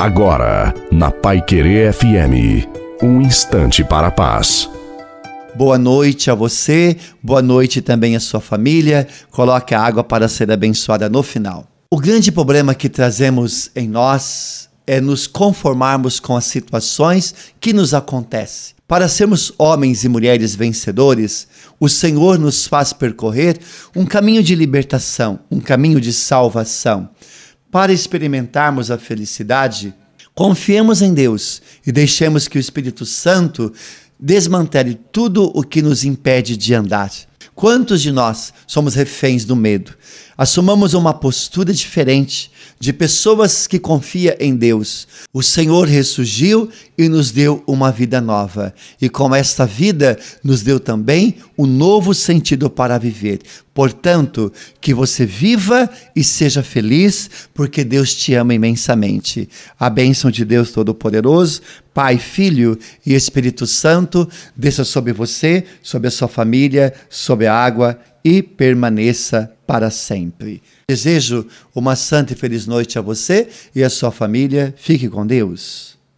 Agora, na Pai Querer FM, um instante para a paz. Boa noite a você, boa noite também à sua família. Coloque a água para ser abençoada no final. O grande problema que trazemos em nós é nos conformarmos com as situações que nos acontecem. Para sermos homens e mulheres vencedores, o Senhor nos faz percorrer um caminho de libertação, um caminho de salvação. Para experimentarmos a felicidade, confiemos em Deus e deixemos que o Espírito Santo desmantele tudo o que nos impede de andar. Quantos de nós somos reféns do medo? Assumamos uma postura diferente de pessoas que confiam em Deus. O Senhor ressurgiu e nos deu uma vida nova. E com esta vida, nos deu também um novo sentido para viver. Portanto, que você viva e seja feliz, porque Deus te ama imensamente. A bênção de Deus Todo-Poderoso, Pai, Filho e Espírito Santo, desça sobre você, sobre a sua família, sobre a água e permaneça para sempre. Desejo uma santa e feliz noite a você e a sua família. Fique com Deus.